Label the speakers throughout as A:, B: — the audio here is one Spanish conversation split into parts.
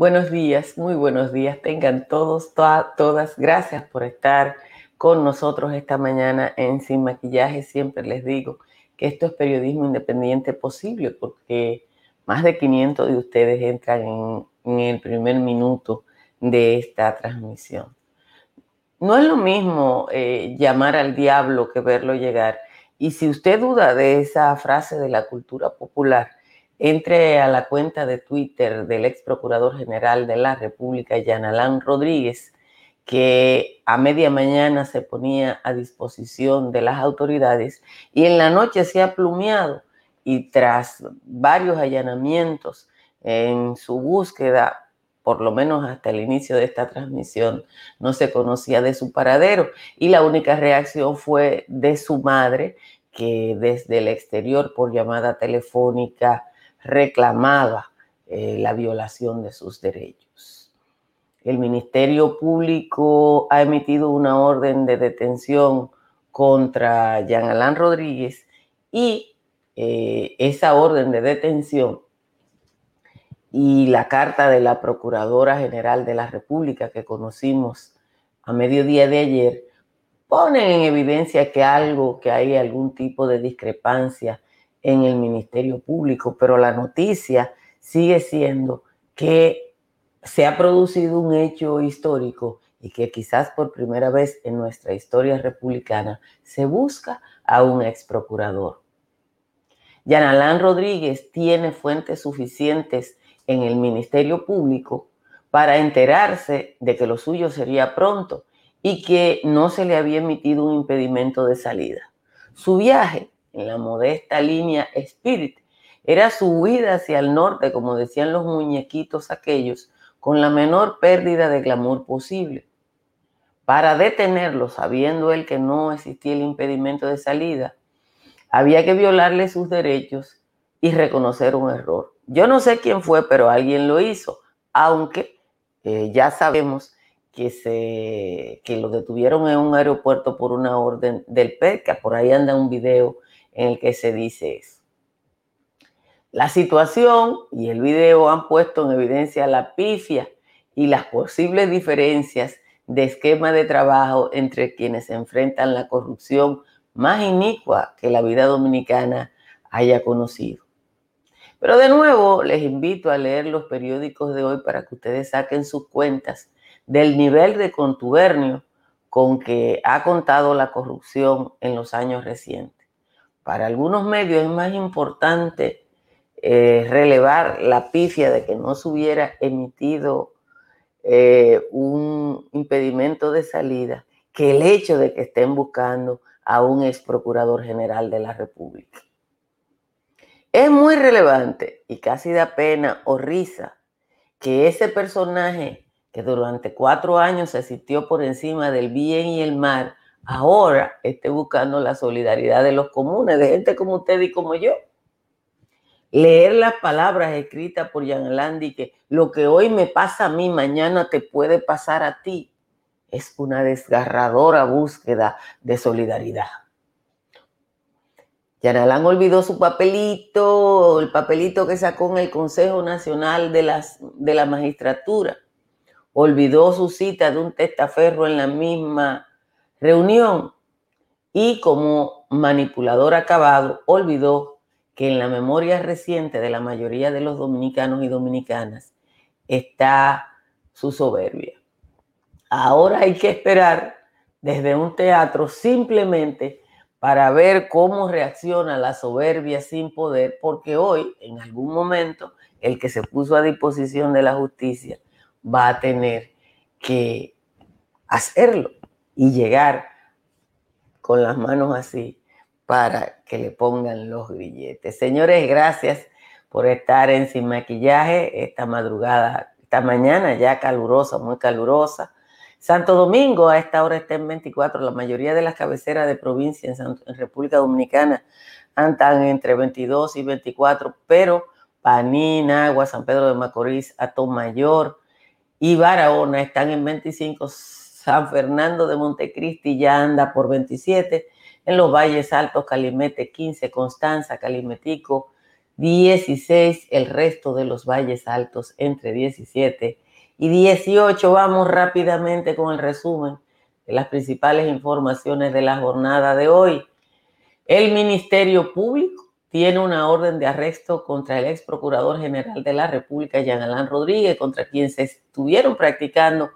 A: Buenos días, muy buenos días. Tengan todos, todas, gracias por estar con nosotros esta mañana en Sin Maquillaje. Siempre les digo que esto es periodismo independiente posible porque más de 500 de ustedes entran en, el primer minuto de esta transmisión. No es lo mismo eh, llamar al diablo que verlo llegar. Y si usted duda de esa frase de la cultura popular, entre a la cuenta de Twitter del ex procurador general de la República, Yanalán Rodríguez, que a media mañana se ponía a disposición de las autoridades y en la noche se ha plumeado. Y tras varios allanamientos en su búsqueda, por lo menos hasta el inicio de esta transmisión, no se conocía de su paradero. Y la única reacción fue de su madre, que desde el exterior por llamada telefónica reclamaba eh, la violación de sus derechos. El Ministerio Público ha emitido una orden de detención contra Jean Alain Rodríguez y eh, esa orden de detención y la carta de la Procuradora General de la República que conocimos a mediodía de ayer ponen en evidencia que algo, que hay algún tipo de discrepancia en el Ministerio Público, pero la noticia sigue siendo que se ha producido un hecho histórico y que quizás por primera vez en nuestra historia republicana se busca a un ex procurador. Yanalán Rodríguez tiene fuentes suficientes en el Ministerio Público para enterarse de que lo suyo sería pronto y que no se le había emitido un impedimento de salida. Su viaje en la modesta línea Spirit, era su huida hacia el norte, como decían los muñequitos aquellos, con la menor pérdida de glamour posible. Para detenerlo, sabiendo él que no existía el impedimento de salida, había que violarle sus derechos y reconocer un error. Yo no sé quién fue, pero alguien lo hizo, aunque eh, ya sabemos que, se, que lo detuvieron en un aeropuerto por una orden del PECA. Por ahí anda un video en el que se dice eso. La situación y el video han puesto en evidencia la pifia y las posibles diferencias de esquema de trabajo entre quienes enfrentan la corrupción más inicua que la vida dominicana haya conocido. Pero de nuevo les invito a leer los periódicos de hoy para que ustedes saquen sus cuentas del nivel de contubernio con que ha contado la corrupción en los años recientes para algunos medios es más importante eh, relevar la pifia de que no se hubiera emitido eh, un impedimento de salida que el hecho de que estén buscando a un ex procurador general de la República. Es muy relevante y casi da pena o risa que ese personaje que durante cuatro años existió por encima del bien y el mal ahora esté buscando la solidaridad de los comunes, de gente como usted y como yo. Leer las palabras escritas por Jan Landi que lo que hoy me pasa a mí, mañana te puede pasar a ti, es una desgarradora búsqueda de solidaridad. Jan Alain olvidó su papelito, el papelito que sacó en el Consejo Nacional de, las, de la Magistratura. Olvidó su cita de un testaferro en la misma reunión y como manipulador acabado olvidó que en la memoria reciente de la mayoría de los dominicanos y dominicanas está su soberbia. Ahora hay que esperar desde un teatro simplemente para ver cómo reacciona la soberbia sin poder, porque hoy, en algún momento, el que se puso a disposición de la justicia va a tener que hacerlo y llegar con las manos así para que le pongan los grilletes. Señores, gracias por estar en Sin Maquillaje esta madrugada. esta mañana ya calurosa, muy calurosa. Santo Domingo a esta hora está en 24, la mayoría de las cabeceras de provincia en, República Dominicana andan entre 22 y 24, pero Panín, Agua, San Pedro de Macorís, Atomayor y Barahona están en 25, San Fernando de Montecristi ya anda por 27, en los Valles Altos, Calimete 15, Constanza, Calimetico 16, el resto de los Valles Altos entre 17 y 18. Vamos rápidamente con el resumen de las principales informaciones de la jornada de hoy. El Ministerio Público tiene una orden de arresto contra el ex procurador general de la República, Jean Rodríguez, contra quien se estuvieron practicando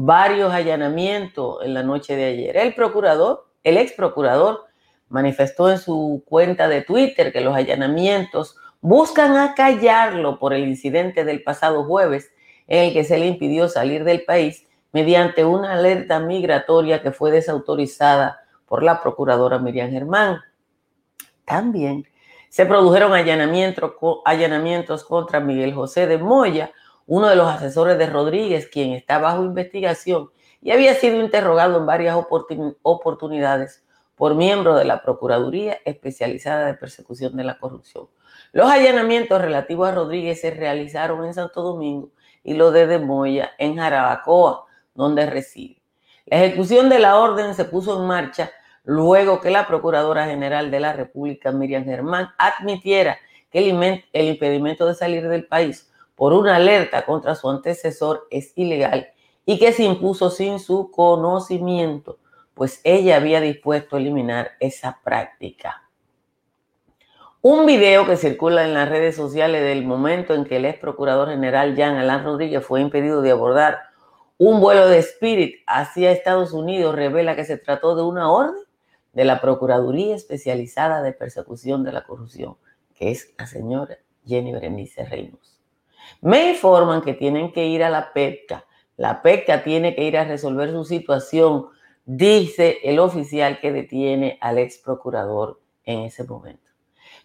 A: varios allanamientos en la noche de ayer. El procurador, el ex procurador, manifestó en su cuenta de Twitter que los allanamientos buscan acallarlo por el incidente del pasado jueves en el que se le impidió salir del país mediante una alerta migratoria que fue desautorizada por la procuradora Miriam Germán. También se produjeron allanamientos, allanamientos contra Miguel José de Moya, uno de los asesores de Rodríguez, quien está bajo investigación y había sido interrogado en varias oportunidades por miembros de la Procuraduría Especializada de Persecución de la Corrupción. Los allanamientos relativos a Rodríguez se realizaron en Santo Domingo y lo de Demoya en Jarabacoa, donde reside. La ejecución de la orden se puso en marcha luego que la Procuradora General de la República, Miriam Germán, admitiera que el impedimento de salir del país por una alerta contra su antecesor es ilegal y que se impuso sin su conocimiento, pues ella había dispuesto a eliminar esa práctica. Un video que circula en las redes sociales del momento en que el ex procurador general Jean Alain Rodríguez fue impedido de abordar un vuelo de Spirit hacia Estados Unidos revela que se trató de una orden de la Procuraduría Especializada de Persecución de la Corrupción, que es la señora Jenny Berenice Reynos. Me informan que tienen que ir a la PEPCA. La PEPCA tiene que ir a resolver su situación, dice el oficial que detiene al ex procurador en ese momento.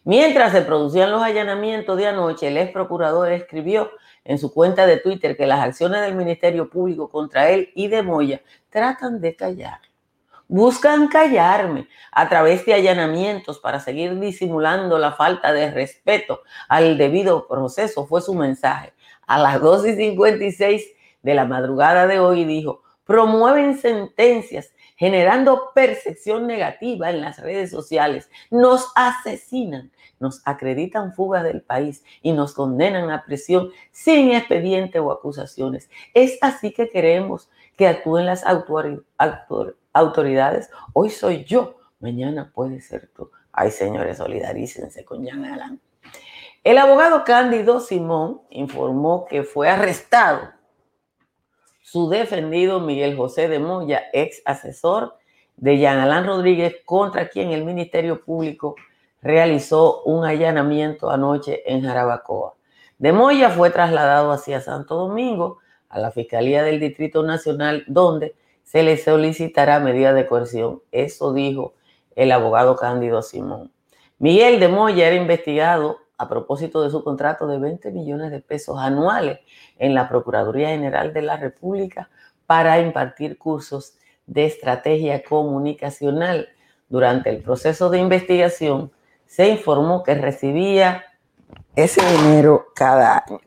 A: Mientras se producían los allanamientos de anoche, el ex procurador escribió en su cuenta de Twitter que las acciones del Ministerio Público contra él y de Moya tratan de callar. Buscan callarme a través de allanamientos para seguir disimulando la falta de respeto al debido proceso, fue su mensaje. A las 2 y 56 de la madrugada de hoy dijo, promueven sentencias generando percepción negativa en las redes sociales, nos asesinan, nos acreditan fugas del país y nos condenan a prisión sin expediente o acusaciones. Es así que queremos que actúen las autoridades. Hoy soy yo, mañana puede ser tú. Ay, señores, solidarícense con Jan Alan. El abogado Cándido Simón informó que fue arrestado su defendido Miguel José de Moya, ex asesor de Jean Alain Rodríguez, contra quien el Ministerio Público realizó un allanamiento anoche en Jarabacoa. De Moya fue trasladado hacia Santo Domingo, a la Fiscalía del Distrito Nacional, donde se le solicitará medida de coerción. Eso dijo el abogado Cándido Simón. Miguel de Moya era investigado a propósito de su contrato de 20 millones de pesos anuales en la Procuraduría General de la República para impartir cursos de estrategia comunicacional. Durante el proceso de investigación se informó que recibía ese dinero cada año.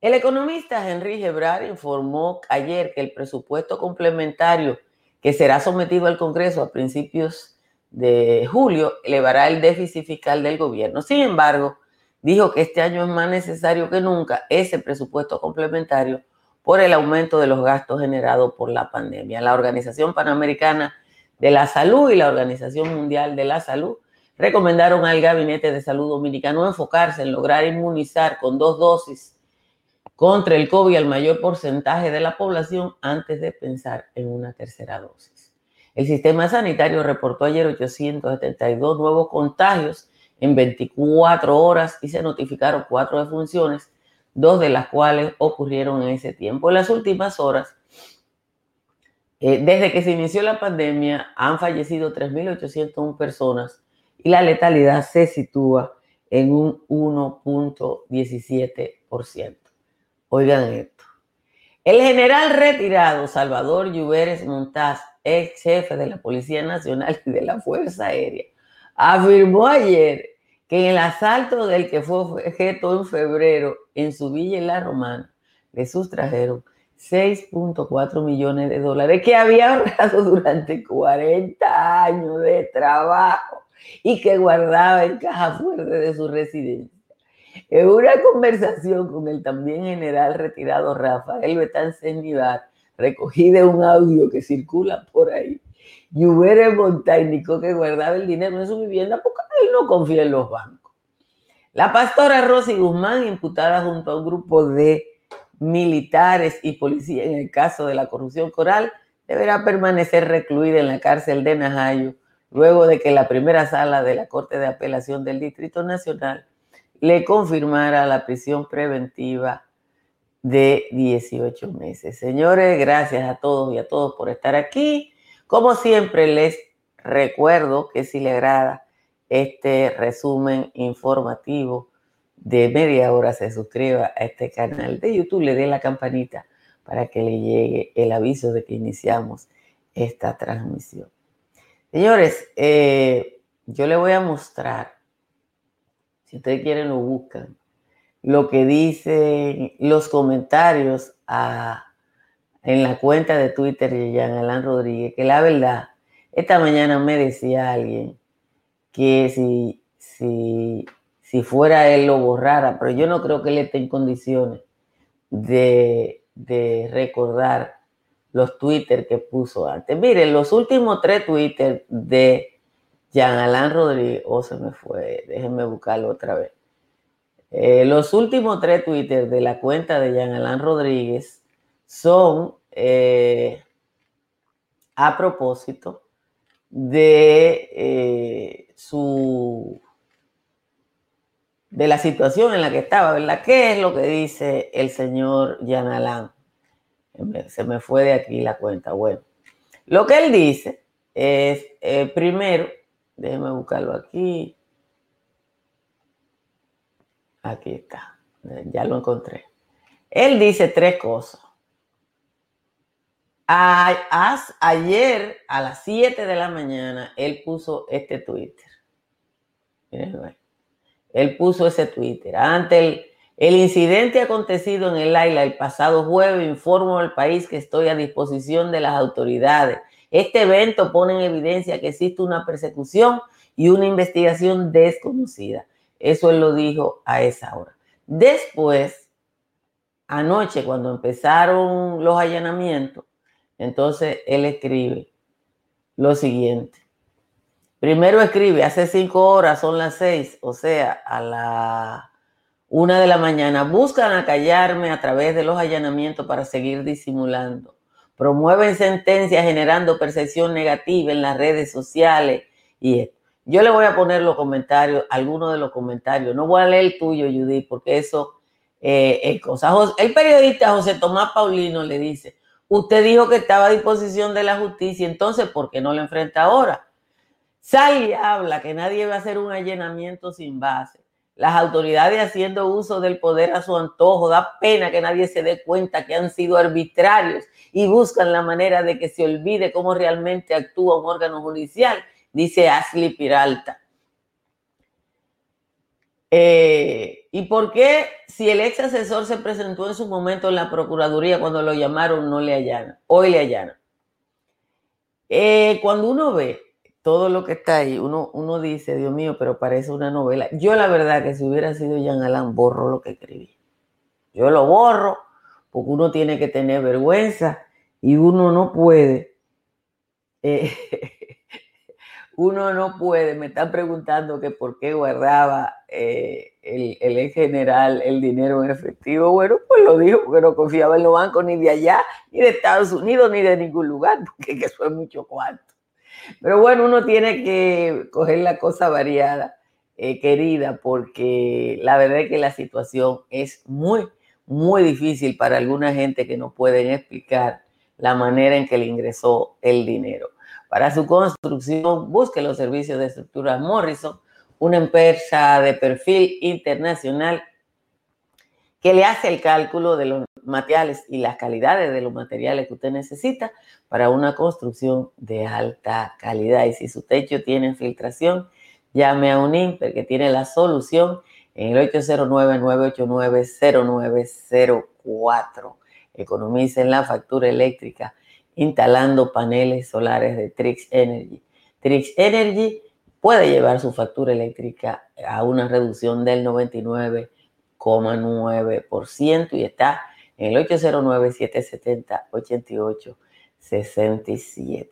A: El economista Henry Gebrar informó ayer que el presupuesto complementario que será sometido al Congreso a principios de julio elevará el déficit fiscal del gobierno. Sin embargo, dijo que este año es más necesario que nunca ese presupuesto complementario por el aumento de los gastos generados por la pandemia. La Organización Panamericana de la Salud y la Organización Mundial de la Salud recomendaron al Gabinete de Salud Dominicano enfocarse en lograr inmunizar con dos dosis contra el COVID al mayor porcentaje de la población antes de pensar en una tercera dosis. El sistema sanitario reportó ayer 872 nuevos contagios en 24 horas y se notificaron cuatro defunciones, dos de las cuales ocurrieron en ese tiempo. En las últimas horas, eh, desde que se inició la pandemia, han fallecido 3.801 personas y la letalidad se sitúa en un 1.17%. Oigan esto. El general retirado Salvador Lluveres Montaz, ex jefe de la Policía Nacional y de la Fuerza Aérea, afirmó ayer que en el asalto del que fue objeto en febrero en su villa en La Romana, le sustrajeron 6.4 millones de dólares que había ahorrado durante 40 años de trabajo y que guardaba en caja fuerte de su residencia. En una conversación con el también general retirado Rafael Betán Senivar, recogida un audio que circula por ahí, Lluvere Montañico que guardaba el dinero en su vivienda porque él no confía en los bancos. La pastora Rosy Guzmán, imputada junto a un grupo de militares y policías en el caso de la corrupción coral, deberá permanecer recluida en la cárcel de Najayo luego de que la primera sala de la Corte de Apelación del Distrito Nacional le confirmara la prisión preventiva de 18 meses. Señores, gracias a todos y a todos por estar aquí. Como siempre, les recuerdo que si le agrada este resumen informativo, de media hora se suscriba a este canal de YouTube, le dé la campanita para que le llegue el aviso de que iniciamos esta transmisión. Señores, eh, yo le voy a mostrar, si ustedes quieren lo buscan, lo que dicen los comentarios en la cuenta de Twitter de Jean Alain Rodríguez, que la verdad, esta mañana me decía alguien que si, si si fuera él lo borrara, pero yo no creo que él esté en condiciones de, recordar los Twitter que puso antes. Miren, los últimos tres Twitter de Jean Alain Rodríguez, oh, se me fue, déjenme buscarlo otra vez. Eh, los últimos tres Twitter de la cuenta de Jean Alain Rodríguez son eh, a propósito de eh, su de la situación en la que estaba, ¿verdad? ¿Qué es lo que dice el señor Yanalán? Se me fue de aquí la cuenta. Bueno, lo que él dice es, eh, primero, déjeme buscarlo aquí. Aquí está, ya lo encontré. Él dice tres cosas. ayer a las 7 de la mañana, él puso este Twitter. Miren, él puso ese Twitter. Ante el, incidente acontecido en el AILA el pasado jueves, informo al país que estoy a disposición de las autoridades. Este evento pone en evidencia que existe una persecución y una investigación desconocida. Eso él lo dijo a esa hora. Después, anoche, cuando empezaron los allanamientos, entonces él escribe lo siguiente. Primero escribe, hace cinco horas, son las seis, o sea, a la una de la mañana. Buscan acallarme a través de los allanamientos para seguir disimulando. Promueven sentencias generando percepción negativa en las redes sociales. Y yo le voy a poner los comentarios, algunos de los comentarios. No voy a leer el tuyo, Judith, porque eso eh, es cosa. El periodista José Tomás Paulino le dice, usted dijo que estaba a disposición de la justicia, entonces, ¿por qué no lo enfrenta ahora? Sale y habla que nadie va a hacer un allanamiento sin base. Las autoridades haciendo uso del poder a su antojo. Da pena que nadie se dé cuenta que han sido arbitrarios y buscan la manera de que se olvide cómo realmente actúa un órgano judicial, dice Ashley Piralta. Eh, ¿Y por qué si el ex asesor se presentó en su momento en la Procuraduría cuando lo llamaron no le allanan? Hoy le allanan. Eh, cuando uno ve todo lo que está ahí, uno, uno dice, Dios mío, pero parece una novela. Yo la verdad que si hubiera sido Jean Alain, borro lo que escribí. Yo lo borro porque uno tiene que tener vergüenza y uno no puede. Eh, uno no puede, me están preguntando que por qué guardaba eh, el, el general el dinero en efectivo. Bueno, pues lo dijo porque no confiaba en los bancos ni de allá, ni de Estados Unidos, ni de ningún lugar, porque eso es mucho cuarto. Pero bueno, uno tiene que coger la cosa variada, eh, querida, porque la verdad es que la situación es muy, muy difícil para alguna gente que no pueden explicar la manera en que le ingresó el dinero. Para su construcción, busque los servicios de estructuras Morrison, una empresa de perfil internacional que le hace el cálculo de los materiales y las calidades de los materiales que usted necesita para una construcción de alta calidad. Y si su techo tiene filtración, llame a un IMPER que tiene la solución en el 809-989-0904. Economicen la factura eléctrica instalando paneles solares de Trix Energy. Trix Energy puede llevar su factura eléctrica a una reducción del 99,9% y está en el 809-770-8867.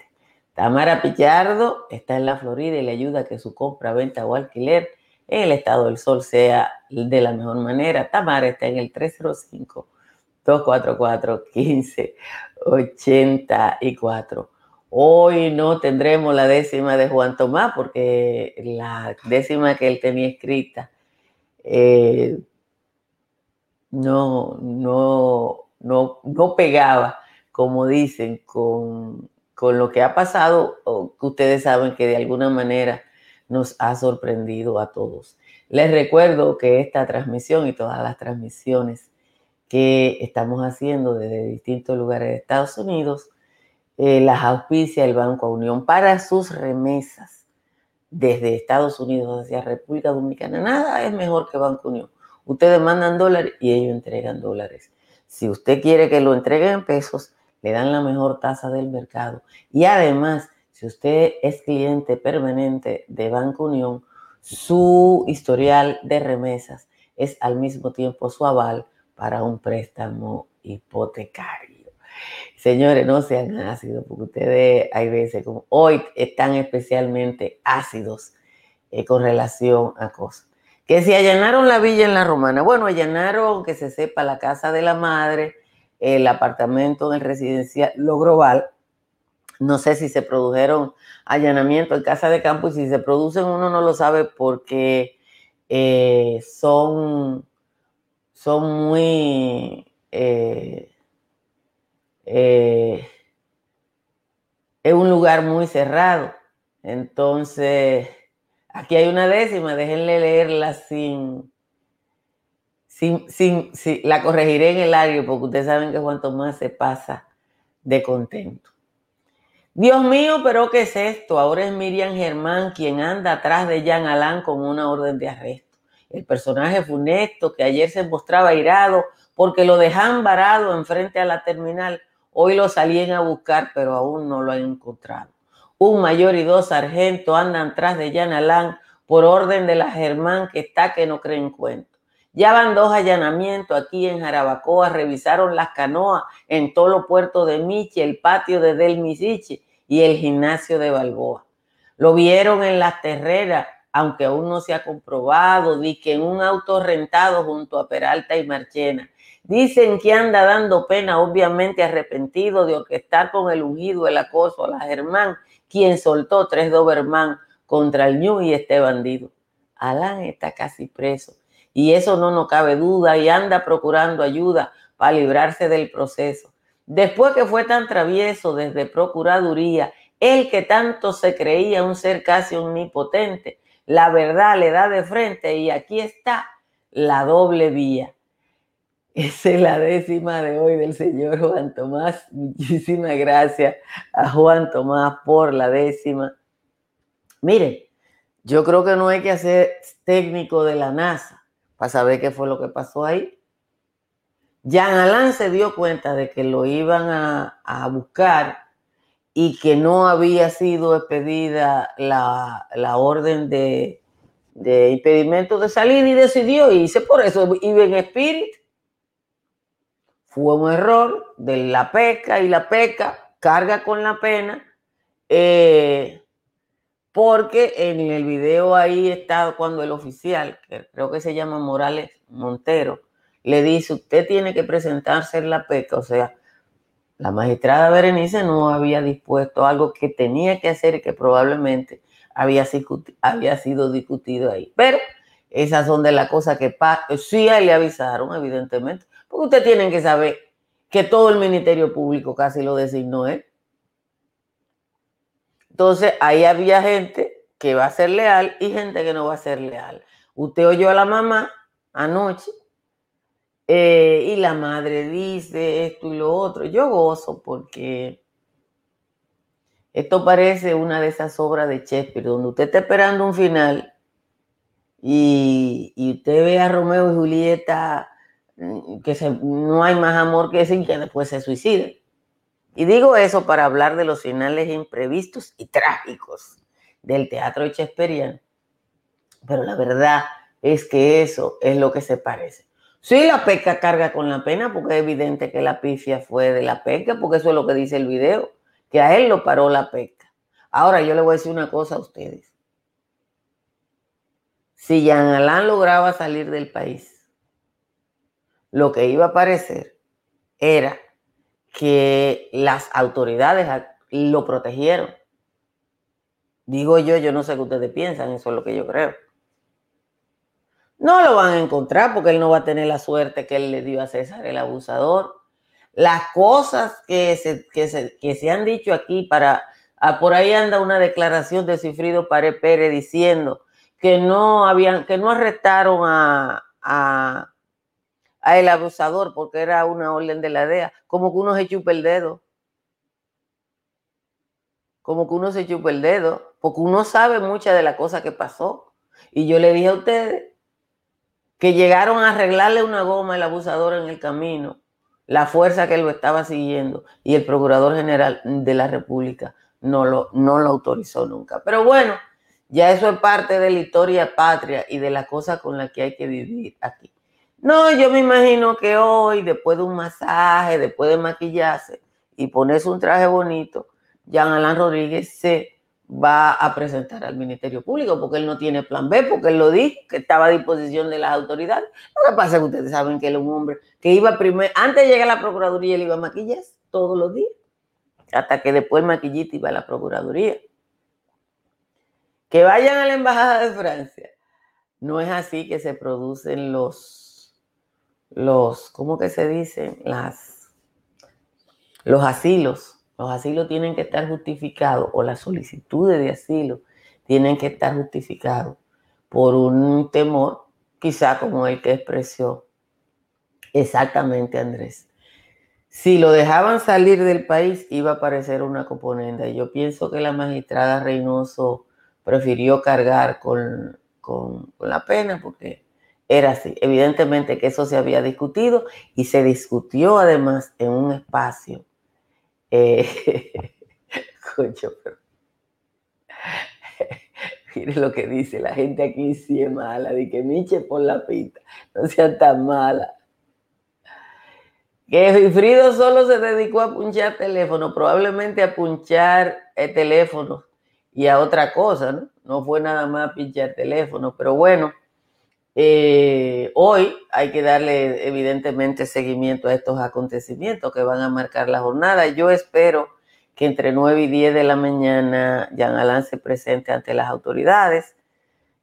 A: Tamara Pichardo está en la Florida y le ayuda a que su compra, venta o alquiler en el estado del sol sea de la mejor manera. Tamara está en el 305-244-1584. Hoy no tendremos la décima de Juan Tomás porque la décima que él tenía escrita eh, no, no, no, no pegaba, como dicen, con, con lo que ha pasado, que ustedes saben que de alguna manera nos ha sorprendido a todos. Les recuerdo que esta transmisión y todas las transmisiones que estamos haciendo desde distintos lugares de Estados Unidos eh, las auspicia el Banco Unión para sus remesas desde Estados Unidos hacia República Dominicana. Nada es mejor que Banco Unión. Ustedes mandan dólares y ellos entregan dólares. Si usted quiere que lo entreguen en pesos, le dan la mejor tasa del mercado. Y además, si usted es cliente permanente de Banco Unión, su historial de remesas es al mismo tiempo su aval para un préstamo hipotecario. Señores, no sean ácidos, porque ustedes hay veces como hoy están especialmente ácidos eh, con relación a cosas. Que si allanaron la villa en la romana, bueno, allanaron, que se sepa, la casa de la madre, el apartamento del residencial, lo global. No sé si se produjeron allanamientos en casa de campo y si se producen uno no lo sabe porque eh, son, son muy... Eh, eh, es un lugar muy cerrado. Entonces, aquí hay una décima, déjenle leerla sin, sin, sin, la corregiré en el área porque ustedes saben que Juan Tomás se pasa de contento. Dios mío, pero ¿qué es esto? Ahora es Miriam Germán quien anda atrás de Jean Alain con una orden de arresto. El personaje funesto que ayer se mostraba irado porque lo dejan varado enfrente a la terminal Hoy lo salían a buscar, pero aún no lo han encontrado. Un mayor y dos sargentos andan tras de Yanalán por orden de la Germán que está que no creen cuento. Ya van dos allanamientos aquí en Jarabacoa, revisaron las canoas en todo los puerto de Miche, el patio de Del Misiche y el gimnasio de Balboa. Lo vieron en las terreras, aunque aún no se ha comprobado, di que en un auto rentado junto a Peralta y Marchena. Dicen que anda dando pena, obviamente arrepentido de orquestar con el ungido el acoso a la Germán, quien soltó tres Doberman contra el Ñu y este bandido. Alán está casi preso y eso no nos cabe duda y anda procurando ayuda para librarse del proceso. Después que fue tan travieso desde Procuraduría, el que tanto se creía un ser casi omnipotente, la verdad le da de frente y aquí está la doble vía. Esa es la décima de hoy del señor Juan Tomás. Muchísimas gracias a Juan Tomás por la décima. Miren, yo creo que no hay que hacer técnico de la NASA para saber qué fue lo que pasó ahí. Jean Alain se dio cuenta de que lo iban a, buscar y que no había sido expedida la, orden de, de impedimento de salir y decidió irse. Por eso iba en espíritu fue un error de la peca y la peca carga con la pena, eh, porque en el video ahí está cuando el oficial, que creo que se llama Morales Montero, le dice, usted tiene que presentarse en la peca, o sea, la magistrada Berenice no había dispuesto algo que tenía que hacer y que probablemente había, había sido discutido ahí. Pero esas son de las cosas que sí le avisaron, evidentemente, porque ustedes tienen que saber que todo el Ministerio Público casi lo designó él. Entonces, ahí había gente que va a ser leal y gente que no va a ser leal. Usted oyó a la mamá anoche Eh, y la madre dice esto y lo otro. Yo gozo porque esto parece una de esas obras de Shakespeare, donde usted está esperando un final y, usted ve a Romeo y Julieta mm, que no hay más amor que ese y que después se suiciden. Y digo eso para hablar de los finales imprevistos y trágicos del teatro shakespeariano. Pero la verdad es que eso es lo que se parece. Sí, la pesca carga con la pena, porque es evidente que la pifia fue de la pesca, porque eso es lo que dice el video, que a él lo paró la pesca. Ahora yo le voy a decir una cosa a ustedes. Si Jean Alain lograba salir del país, lo que iba a parecer era que las autoridades lo protegieron. Digo yo, yo no sé qué ustedes piensan, eso es lo que yo creo. No lo van a encontrar porque él no va a tener la suerte que él le dio a César el abusador. Las cosas que se, que se, han dicho aquí para... Ah, por ahí anda una declaración de Cifrido Pare Pérez diciendo que no habían, que no arrestaron a, el abusador porque era una orden de la DEA, como que uno se chupa el dedo. Como que uno se chupa el dedo, porque uno sabe muchas de las cosas que pasó. Y yo le dije a ustedes que llegaron a arreglarle una goma al abusador en el camino, la fuerza que lo estaba siguiendo y el Procurador General de la República no lo, no lo autorizó nunca. Pero bueno, ya eso es parte de la historia patria y de la cosa con la que hay que vivir aquí. No, yo me imagino que hoy, después de un masaje, después de maquillarse y ponerse un traje bonito, Jean Alain Rodríguez se va a presentar al Ministerio Público, porque él no tiene plan B, porque él lo dijo, que estaba a disposición de las autoridades. Lo que pasa es que ustedes saben que él un hombre que iba primero, antes de llegar a la Procuraduría, él iba a maquillas todos los días, hasta que después maquillita iba a la Procuraduría. Que vayan a la Embajada de Francia. No es así que se producen los, los, ¿cómo que se dicen? Las, los asilos los asilos tienen que estar justificados o las solicitudes de asilo tienen que estar justificados por un temor, quizá como el que expresó exactamente Andrés. Si lo dejaban salir del país, iba a aparecer una componente. Yo pienso que la magistrada Reynoso prefirió cargar con, con la pena porque era así. Evidentemente que eso se había discutido y se discutió además en un espacio eh, pero. Mire lo que dice la gente aquí, sí es mala. De que Miche por la pita, no sea tan mala. Que Frido solo se dedicó a punchar teléfono, probablemente a punchar el teléfono y a otra cosa, ¿no? No fue nada más a pinchar teléfono, pero bueno. Eh, hoy hay que darle evidentemente seguimiento a estos acontecimientos que van a marcar la jornada. Yo espero que entre 9 y 10 de la mañana Jean Alain se presente ante las autoridades.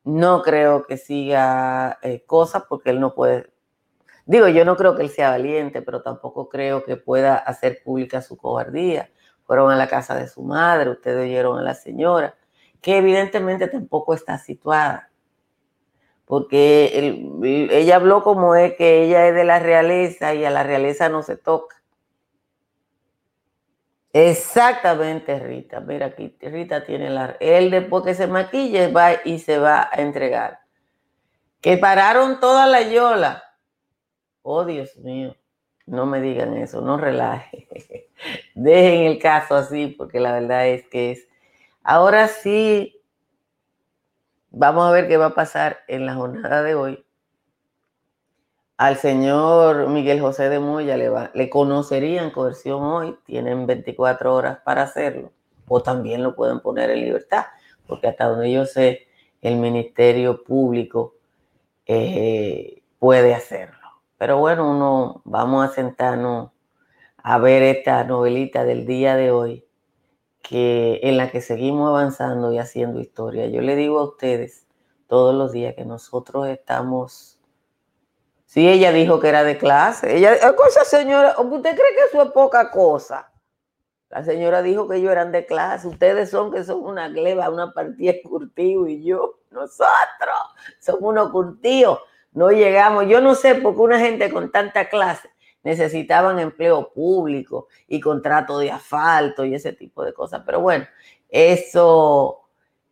A: No creo que siga eh, cosas porque él no puede. Digo, yo no creo que él sea valiente, pero tampoco creo que pueda hacer pública su cobardía. Fueron a la casa de su madre, ustedes oyeron a la señora, que evidentemente tampoco está situada porque ella habló como es que ella es de la realeza y a la realeza no se toca. Exactamente, Rita. Mira, aquí Rita tiene la... Él después que se maquille va y se va a entregar. Que pararon toda la yola. Oh, Dios mío. No me digan eso, no relaje. Dejen el caso así, porque la verdad es que es... Ahora sí, Vamos a ver qué va a pasar en la jornada de hoy. Al señor Miguel José de Moya le, va, le conocerían coerción hoy, tienen 24 horas para hacerlo, o también lo pueden poner en libertad, porque hasta donde yo sé, el Ministerio Público eh, puede hacerlo. Pero bueno, uno, vamos a sentarnos a ver esta novelita del día de hoy que en la que seguimos avanzando y haciendo historia. Yo le digo a ustedes todos los días que nosotros estamos. Sí, ella dijo que era de clase. Ella, cosa señora, ¿usted cree que eso es poca cosa? La señora dijo que ellos eran de clase. Ustedes son que son una gleba, una partida curtido y yo, nosotros somos unos curtidos. no llegamos. Yo no sé por qué una gente con tanta clase necesitaban empleo público y contrato de asfalto y ese tipo de cosas. Pero bueno, eso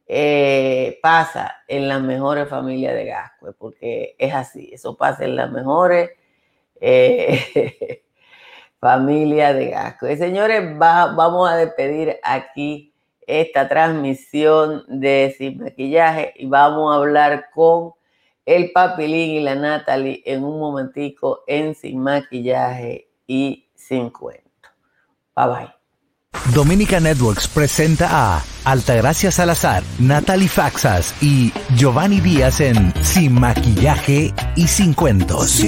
A: eh, pasa en las mejores familias de Gascue, porque es así, eso pasa en las mejores eh, familias de Gascue. Señores, vamos a despedir aquí esta transmisión de Sin Maquillaje y vamos a hablar con el Papilín y la Natalie en un momentico en Sin Maquillaje y Sin Cuento. Bye bye.
B: Dominica Networks presenta a Altagracia Salazar, Natalie Faxas y Giovanni Díaz en Sin Maquillaje y Sin Cuentos.